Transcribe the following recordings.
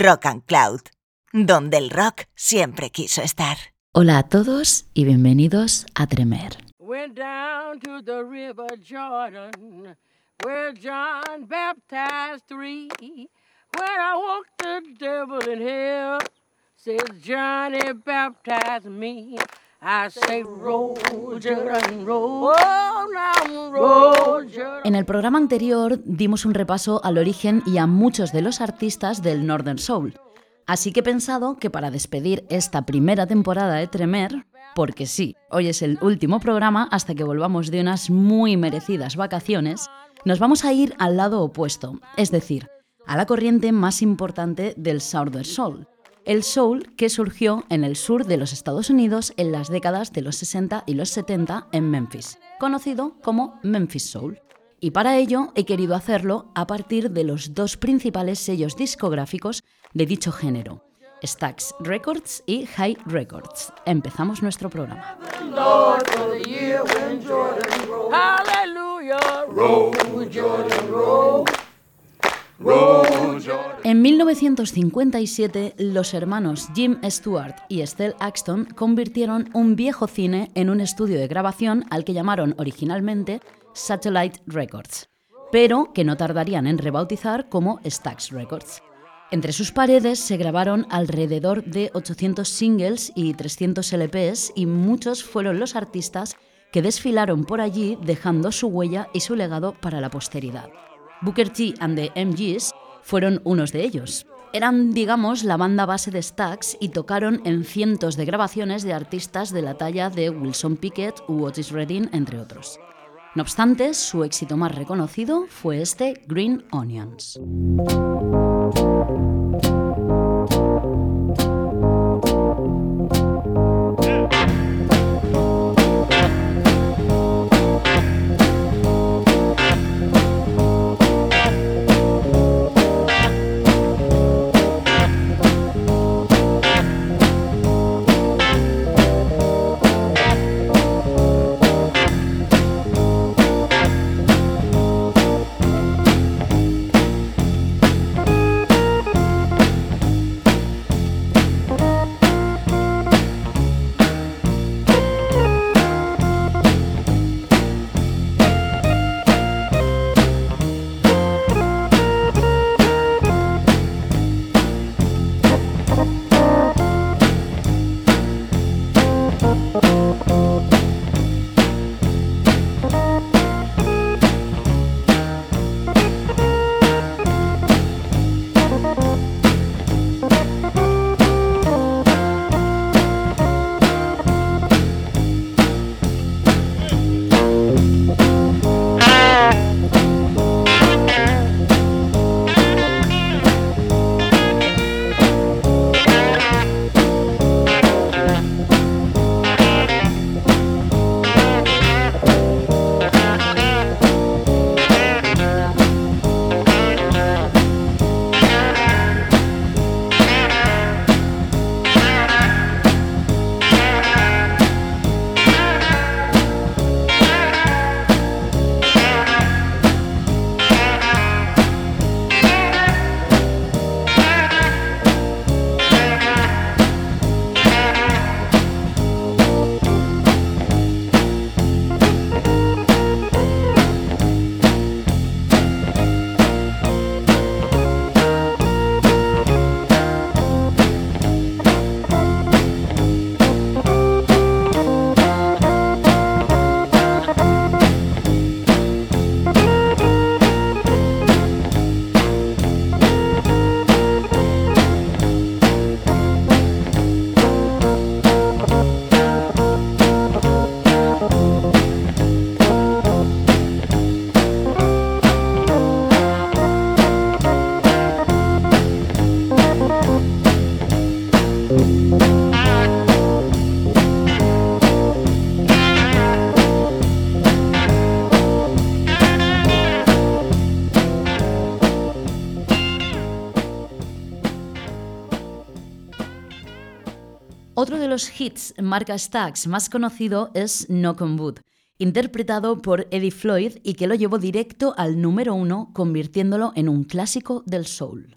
Rock and Cloud, donde el rock siempre quiso estar. Hola a todos y bienvenidos a Tremer. Went down to the river Jordan, where John baptized three. When I walked the devil in hell, says Johnny baptized me. En el programa anterior dimos un repaso al origen y a muchos de los artistas del Northern Soul. Así que he pensado que para despedir esta primera temporada de Tremer, porque sí, hoy es el último programa hasta que volvamos de unas muy merecidas vacaciones, nos vamos a ir al lado opuesto, es decir, a la corriente más importante del Southern Soul, el soul que surgió en el sur de los Estados Unidos en las décadas de los 60 y los 70 en Memphis, conocido como Memphis Soul. Y para ello he querido hacerlo a partir de los dos principales sellos discográficos de dicho género, Stax Records y High Records. Empezamos nuestro programa. Hallelujah. En 1957, los hermanos Jim Stewart y Estelle Axton convirtieron un viejo cine en un estudio de grabación al que llamaron originalmente Satellite Records, pero que no tardarían en rebautizar como Stax Records. Entre sus paredes se grabaron alrededor de 800 singles y 300 LPs y muchos fueron los artistas que desfilaron por allí dejando su huella y su legado para la posteridad. Booker T and the MGs fueron unos de ellos. Eran, digamos, la banda base de Stax y tocaron en cientos de grabaciones de artistas de la talla de Wilson Pickett u Otis Redding, entre otros. No obstante, su éxito más reconocido fue este Green Onions. Los hits marca Stax más conocido es Knock on Wood, interpretado por Eddie Floyd y que lo llevó directo al número uno, convirtiéndolo en un clásico del soul.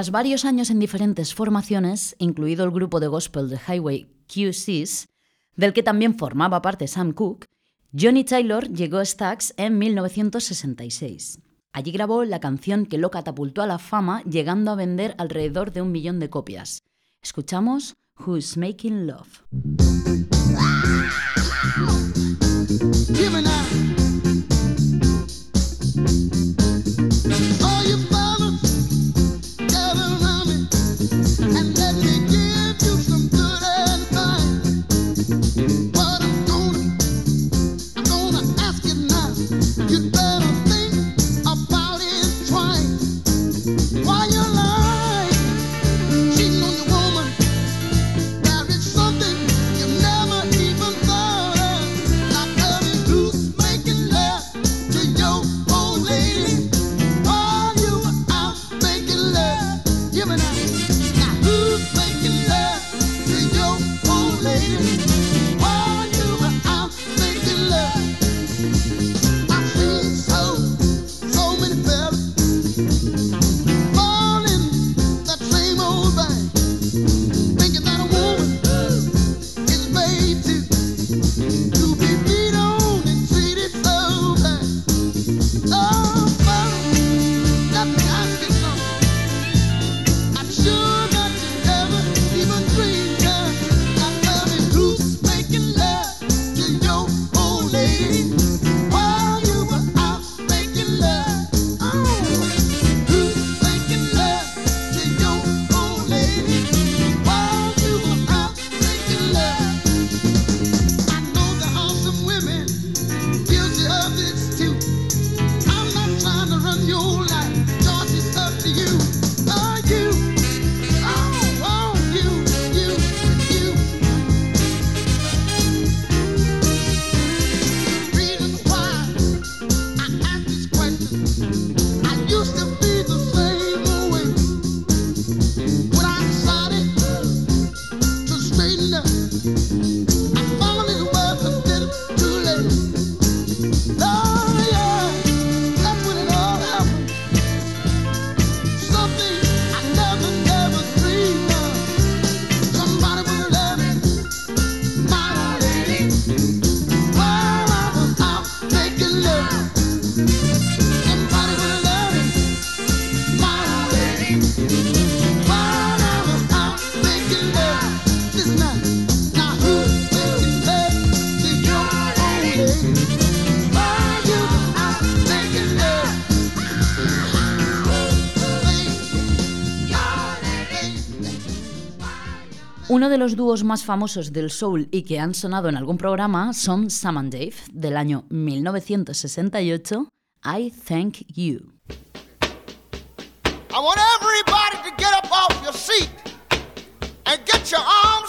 Tras varios años en diferentes formaciones, incluido el grupo de gospel de Highway QCs, del que también formaba parte Sam Cooke, Johnny Taylor llegó a Stax en 1966. Allí grabó la canción que lo catapultó a la fama, llegando a vender alrededor de un millón de copias. Escuchamos Who's Making Love. los dúos más famosos del soul y que han sonado en algún programa son Sam and Dave, del año 1968, I Thank You. I want everybody to get up off your seat and get your arms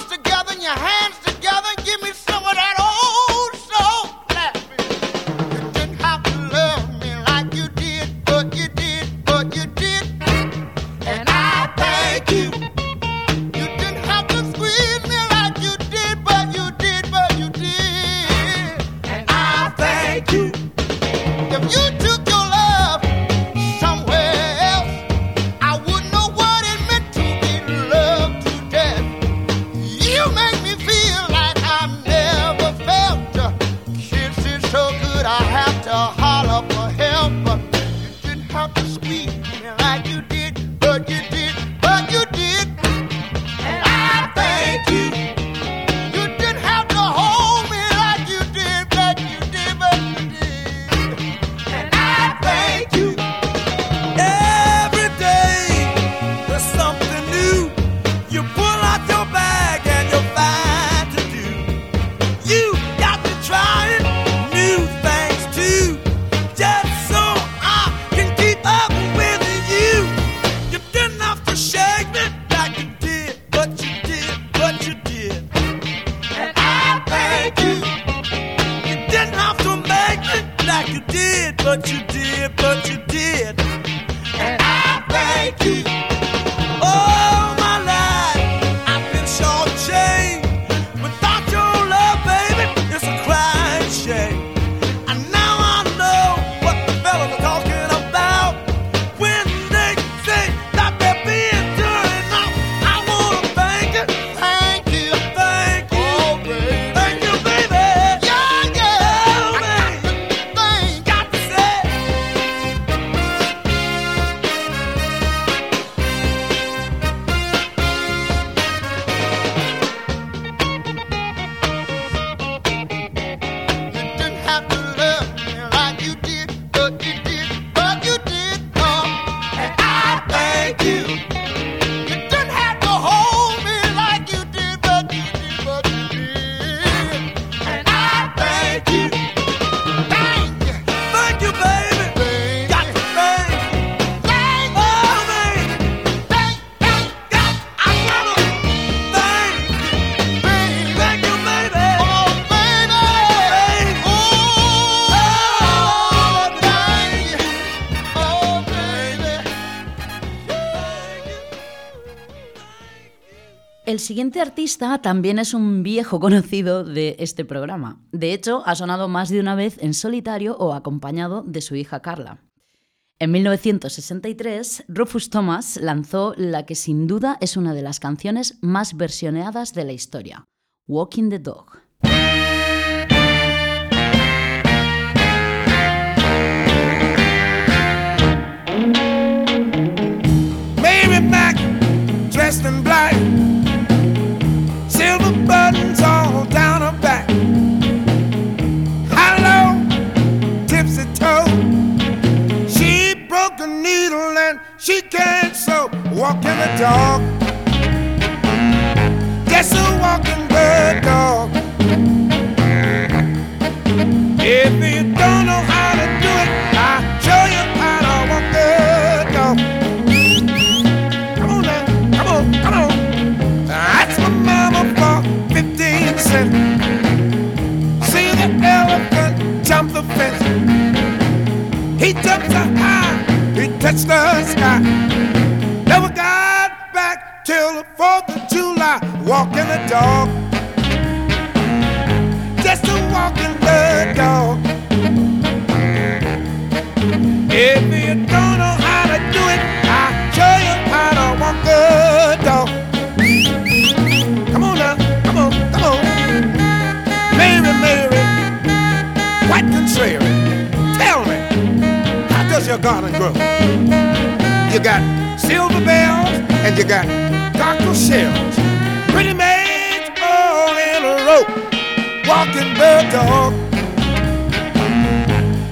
siguiente artista también es un viejo conocido de este programa. De hecho, ha sonado más de una vez en solitario o acompañado de su hija Carla. En 1963, Rufus Thomas lanzó la que sin duda es una de las canciones más versioneadas de la historia, Walking the Dog. dressed in black, she can't sew. Walking the dog, just a walking bird dog. If you don't know how to do it, I'll show you how to walk the dog. Come on now, come on, come on. That's my mama for 15 cents. See the elephant jump the fence. He so high, he touched the sky. Never got back till the 4th of July. Walking the dog. Just a walking the dog. If you don't know how to do it, I'll show you how to walk the dog. Come on now, come on, come on. Mary, Mary, quite contrary. Tell me, how does your garden grow? You got silver bells and you got cockle shells. Pretty maids all in a row, walking the dog.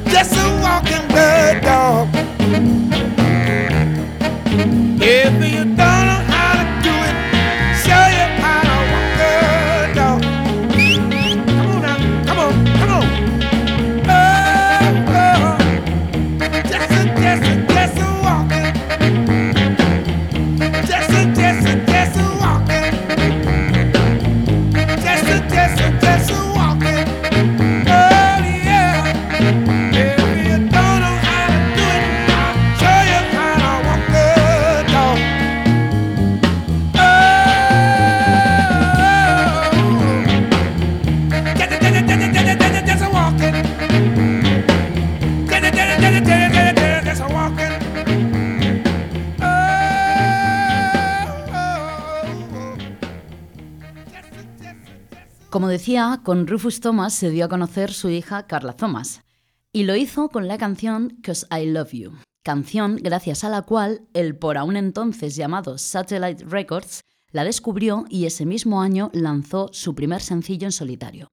Just a walking the dog. Como decía, con Rufus Thomas se dio a conocer su hija Carla Thomas, y lo hizo con la canción Cause I Love You, canción gracias a la cual el por aún entonces llamado Satellite Records la descubrió y ese mismo año lanzó su primer sencillo en solitario.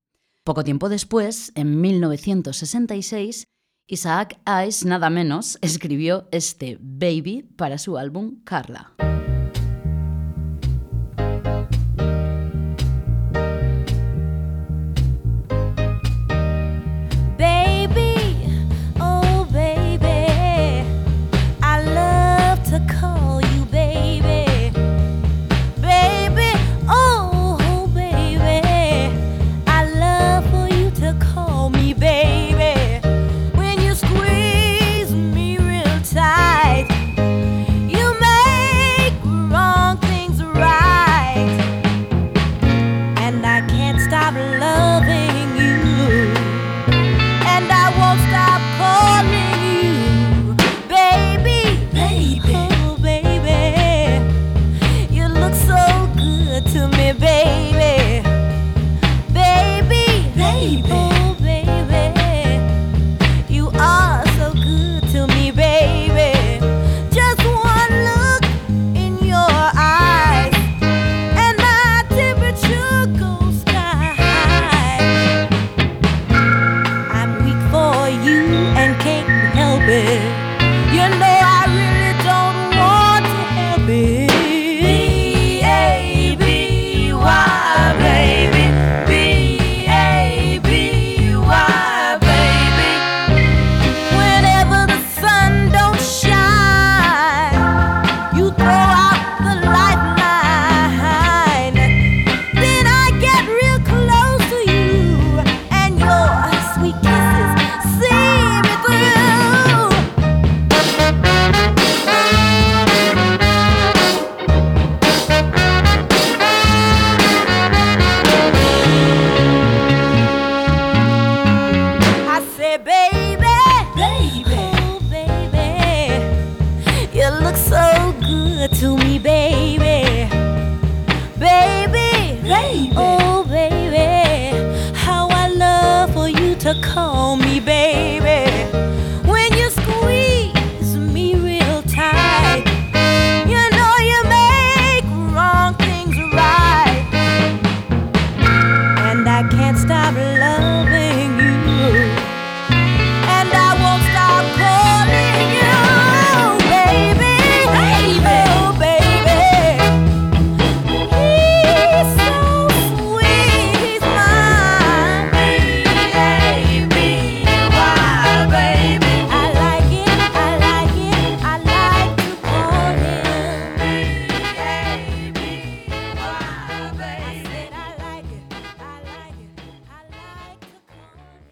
Poco tiempo después, en 1966, Isaac Hayes, nada menos, escribió este Baby para su álbum Carla.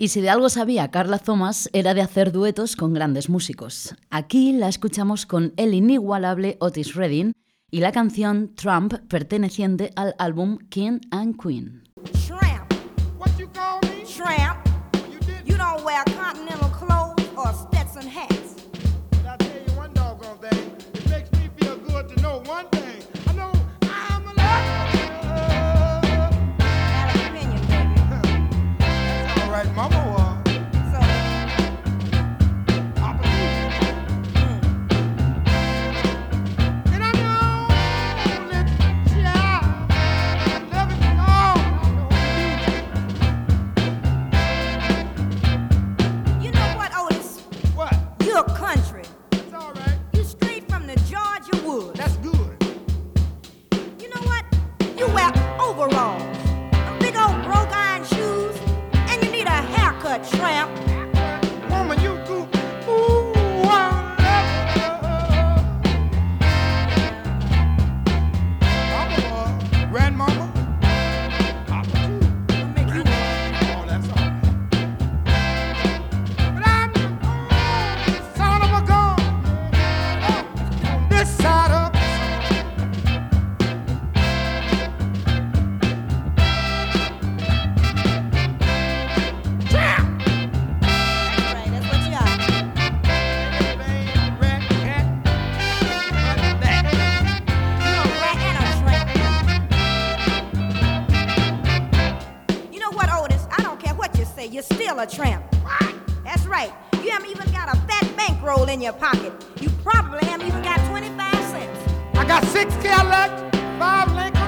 Y si de algo sabía Carla Thomas, era de hacer duetos con grandes músicos. Aquí la escuchamos con el inigualable Otis Redding y la canción Trump perteneciente al álbum King and Queen. You don't wear continental clothes or hats. you're still a tramp. What? That's right. You haven't even got a fat bankroll in your pocket. You probably haven't even got 25 cents. I got six Cadillacs, five Lincoln.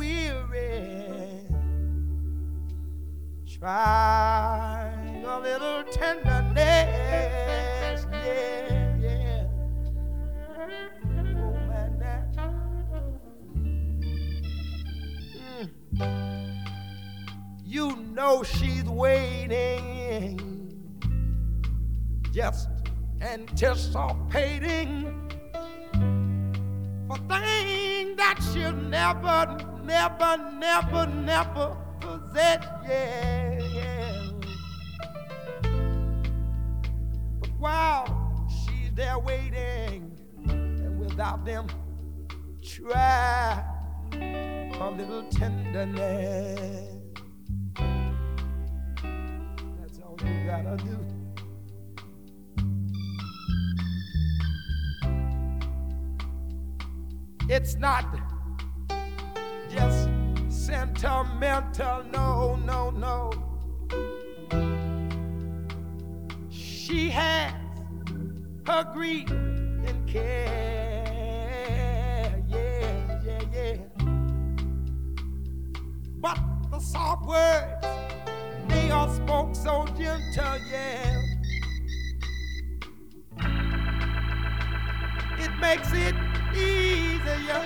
weary. Try a little tenderness, yeah, yeah. Oh man, that. Mm. You know she's waiting, just anticipating for things that she'll never, never, never, never possess. Yeah, yeah. But while she's there waiting, and without them, try a little tenderness. That's all you gotta do. It's not just sentimental, no, no, no. She has her grief and care, yeah, yeah, yeah. But the soft words, they are spoke so gentle, yeah. It makes it easier,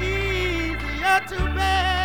easier to bear.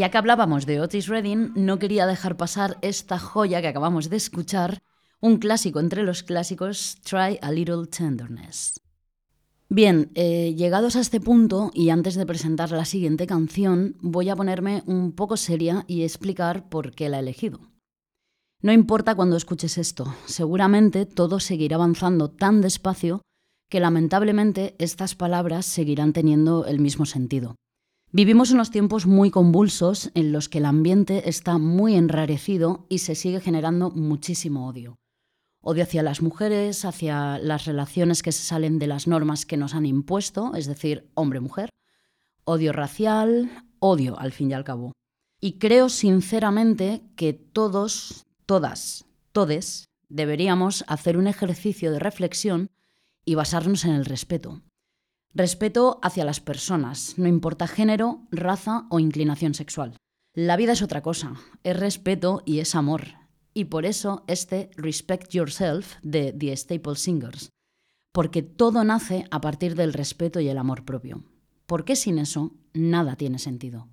Ya que hablábamos de Otis Redding, no quería dejar pasar esta joya que acabamos de escuchar, un clásico entre los clásicos, Try a Little Tenderness. Bien, eh, llegados a este punto y antes de presentar la siguiente canción, voy a ponerme un poco seria y explicar por qué la he elegido. No importa cuando escuches esto, seguramente todo seguirá avanzando tan despacio que lamentablemente estas palabras seguirán teniendo el mismo sentido. Vivimos unos tiempos muy convulsos en los que el ambiente está muy enrarecido y se sigue generando muchísimo odio. Odio hacia las mujeres, hacia las relaciones que se salen de las normas que nos han impuesto, es decir, hombre-mujer. Odio racial, odio al fin y al cabo. Y creo sinceramente que todos, todas, todes deberíamos hacer un ejercicio de reflexión y basarnos en el respeto. Respeto hacia las personas, no importa género, raza o inclinación sexual. La vida es otra cosa, es respeto y es amor. Y por eso este Respect Yourself de The Staple Singers. Porque todo nace a partir del respeto y el amor propio. Porque sin eso, nada tiene sentido.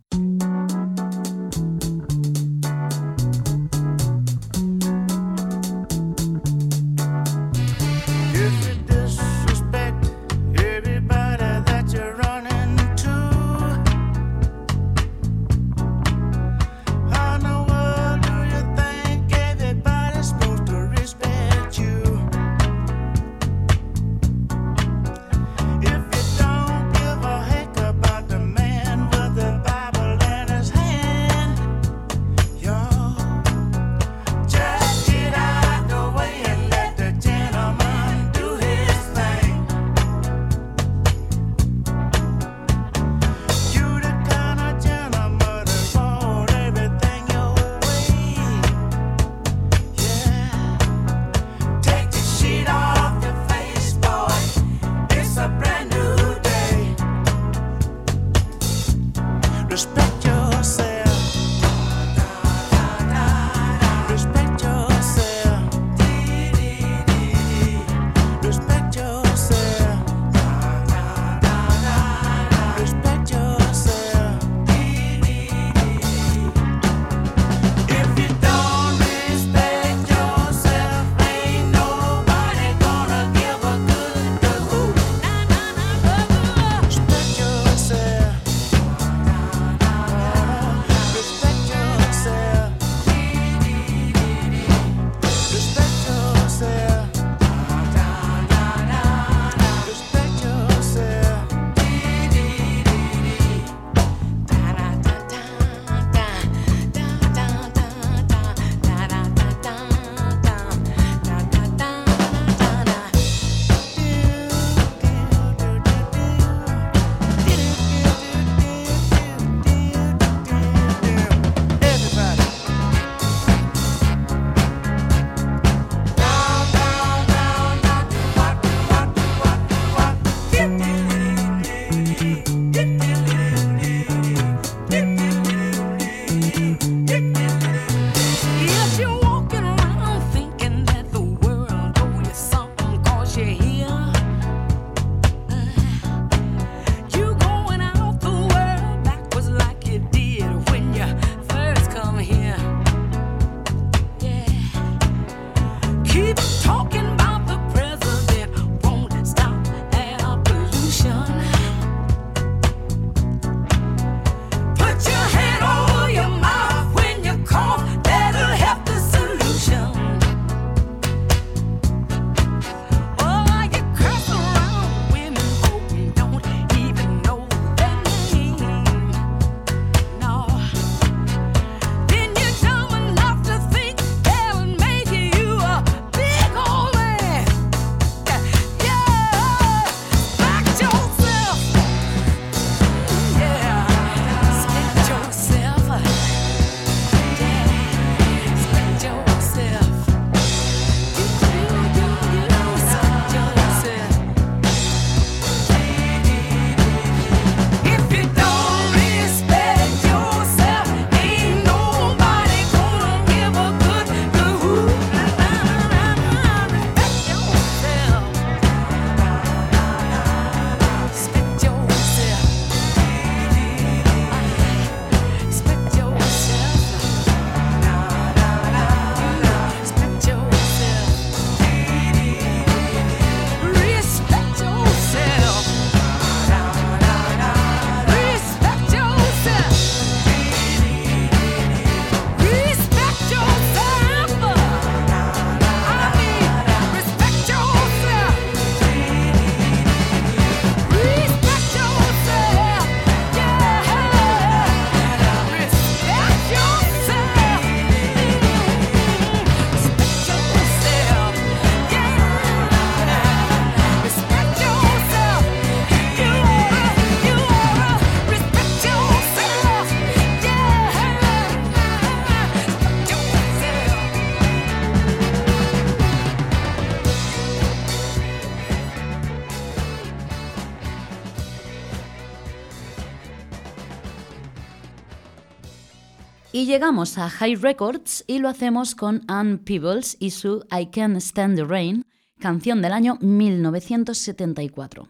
Llegamos a High Records y lo hacemos con Ann Peebles y su I Can't Stand the Rain, canción del año 1974.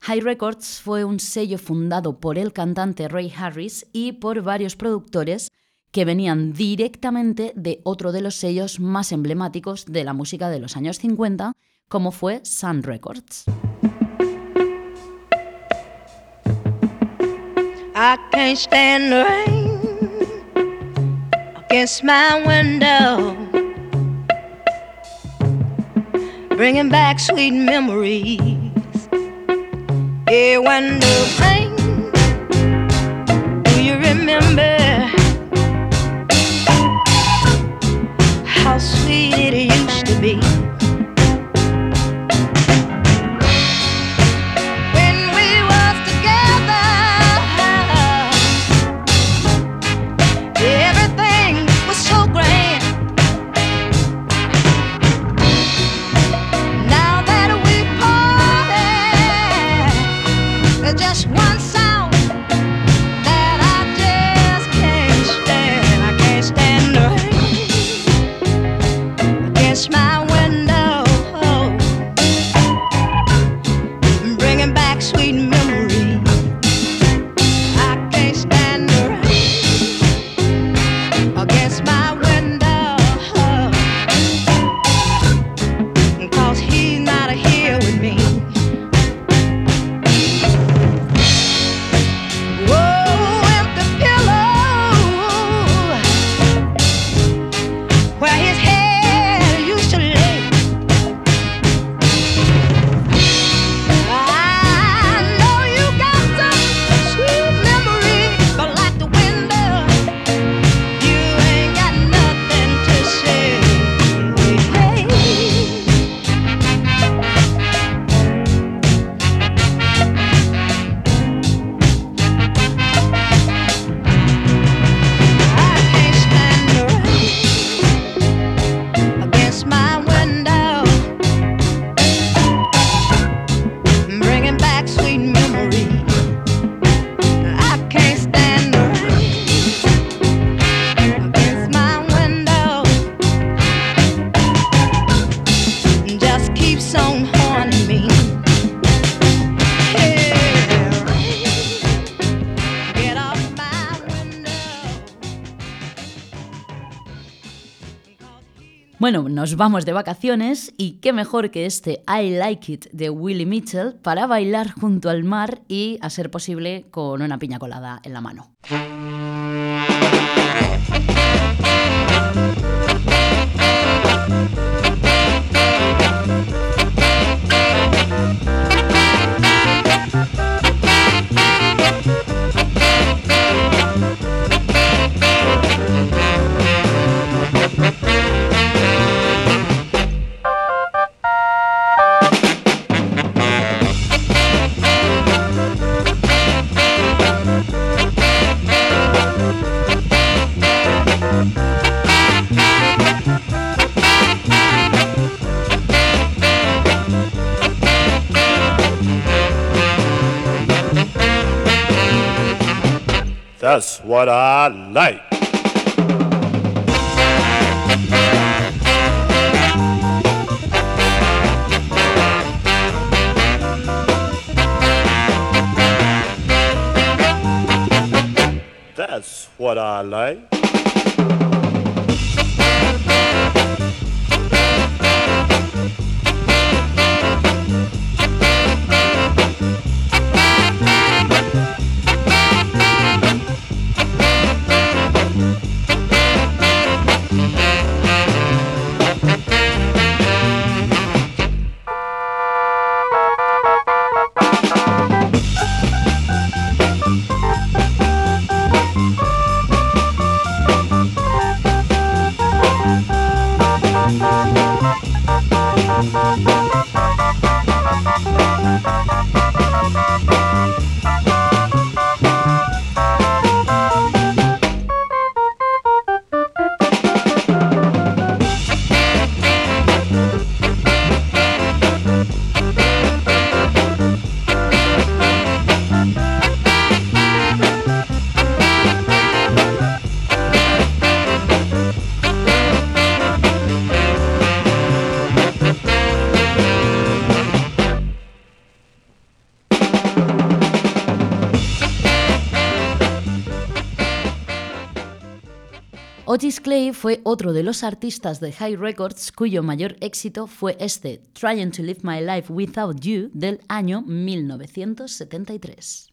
High Records fue un sello fundado por el cantante Ray Harris y por varios productores que venían directamente de otro de los sellos más emblemáticos de la música de los años 50, como fue Sun Records. Against my window, bringing back sweet memories. When the rain, do you remember how sweet it used to be? Nos vamos de vacaciones y qué mejor que este I Like It de Willie Mitchell para bailar junto al mar y, a ser posible, con una piña colada en la mano. That's what I like. That's what I like. Otis Clay fue otro de los artistas de High Records cuyo mayor éxito fue este, Trying to Live My Life Without You, del año 1973.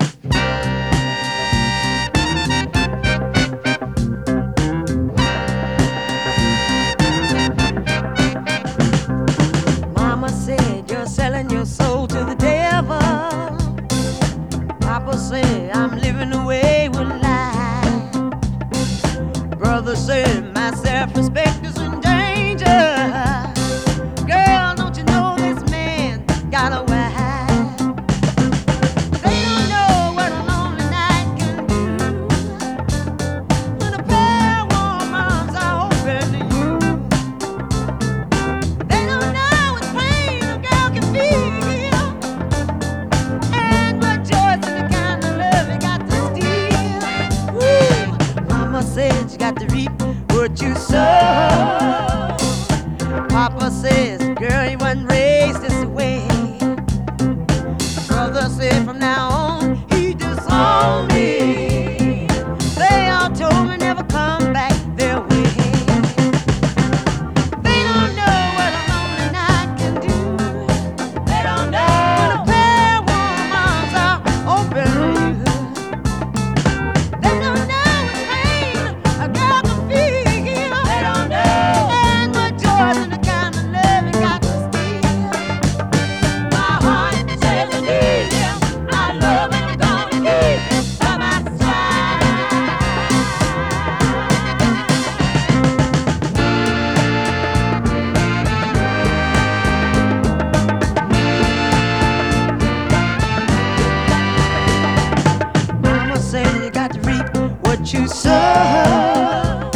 what you saw.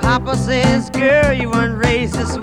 Papa says, girl, you weren't raised this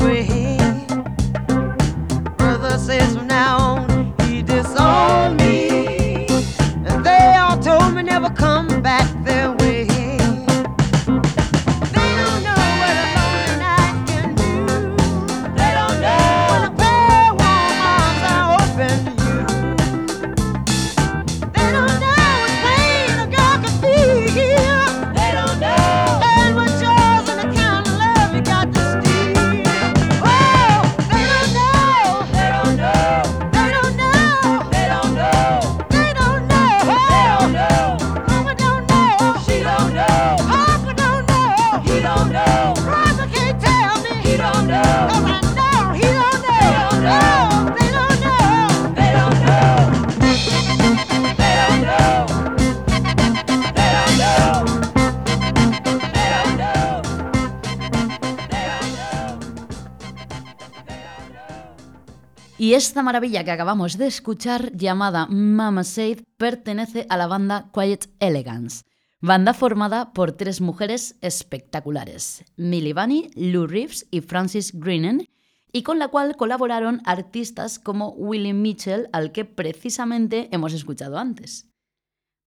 Esta maravilla que acabamos de escuchar, llamada Mama Said, pertenece a la banda Quiet Elegance, banda formada por tres mujeres espectaculares, Millie Bunny, Lou Reeves y Frances Greenan, y con la cual colaboraron artistas como Willie Mitchell, al que precisamente hemos escuchado antes.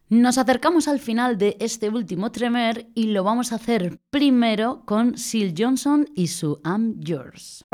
Nos acercamos al final de este último tremer y lo vamos a hacer primero con Seal Johnson y su I'm Yours.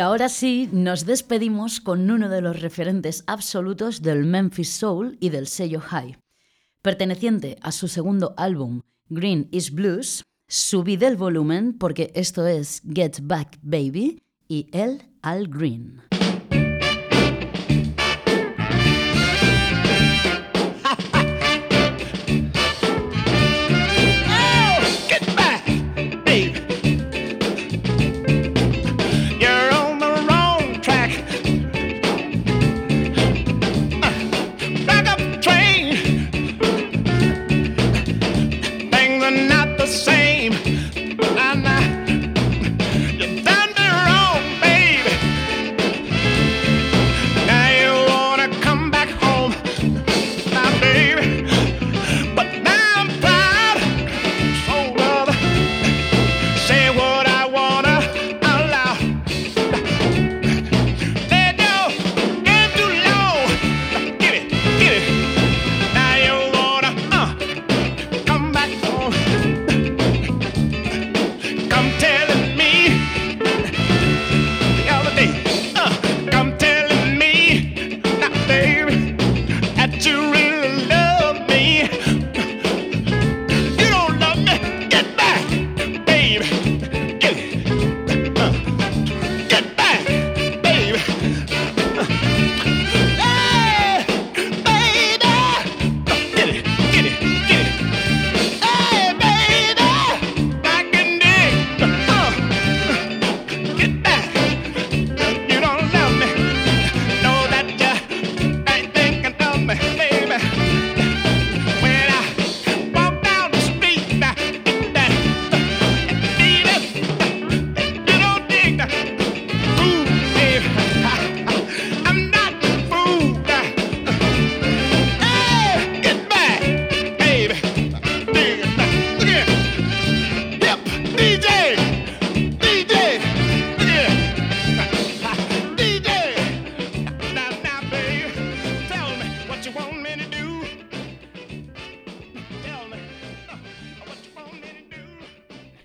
ahora sí, nos despedimos con uno de los referentes absolutos del Memphis Soul y del sello High. Perteneciente a su segundo álbum, Green is Blues, subid el volumen porque esto es Get Back Baby y el Al Green.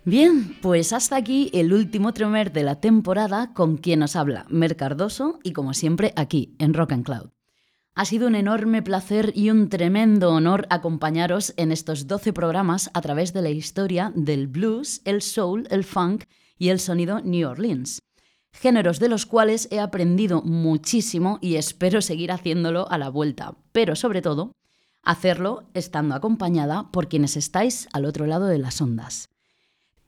Bien, pues hasta aquí el último tremer de la temporada con quien nos habla, Mer Cardoso, y como siempre aquí, en Rock and Cloud. Ha sido un enorme placer y un tremendo honor acompañaros en estos 12 programas a través de la historia del blues, el soul, el funk y el sonido New Orleans. Géneros de los cuales he aprendido muchísimo y espero seguir haciéndolo a la vuelta, pero sobre todo, hacerlo estando acompañada por quienes estáis al otro lado de las ondas.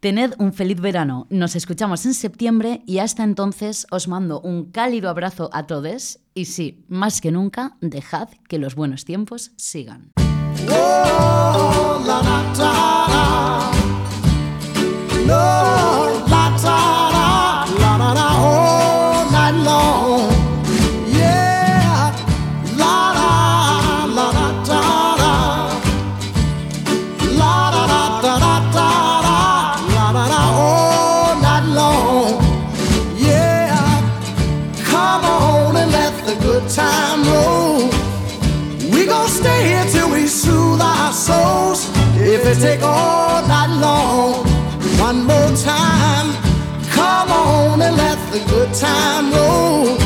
Tened un feliz verano, nos escuchamos en septiembre y hasta entonces os mando un cálido abrazo a todos y sí, más que nunca, dejad que los buenos tiempos sigan. Oh, the good time roll.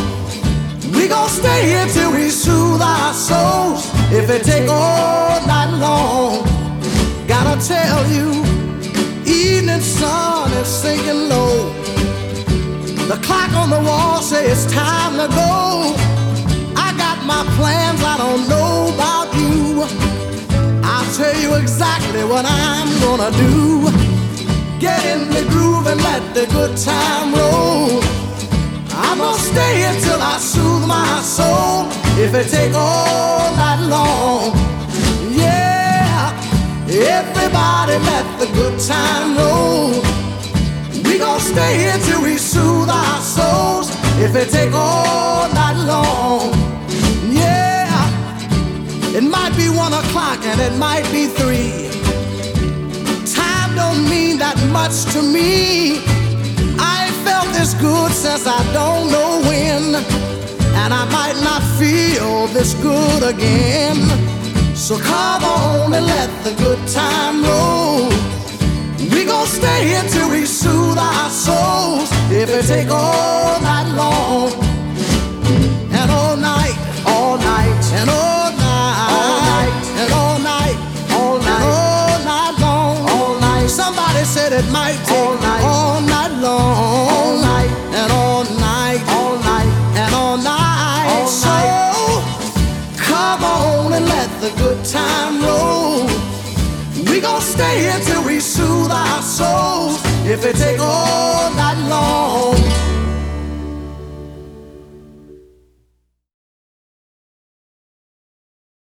We gon' stay here till we soothe our souls. If it take all night long, gotta tell you, evening sun is sinking low. The clock on the wall says it's time to go. I got my plans, I don't know about you. I'll tell you exactly what I'm gonna do. Get in the groove and let the good time roll. I'm gonna stay till I soothe my soul. If it take all night long, yeah. Everybody let the good time roll. We gon' stay till we soothe our souls. If it take all night long, yeah. It might be one o'clock and it might be three. Time don't mean that much to me. I ain't felt this good since I don't know when. And I might not feel this good again. So come on and let the good time roll. We gon' stay here till we soothe our souls. If it take all night long, and all night, all night, and all night, all night, and all night, all night, all night long, all night. Somebody said it might take all night, all night long, all night, and all night, all night, and all night. so come on and let the good time roll. We gon' stay here till we soothe our souls. If it take all night long,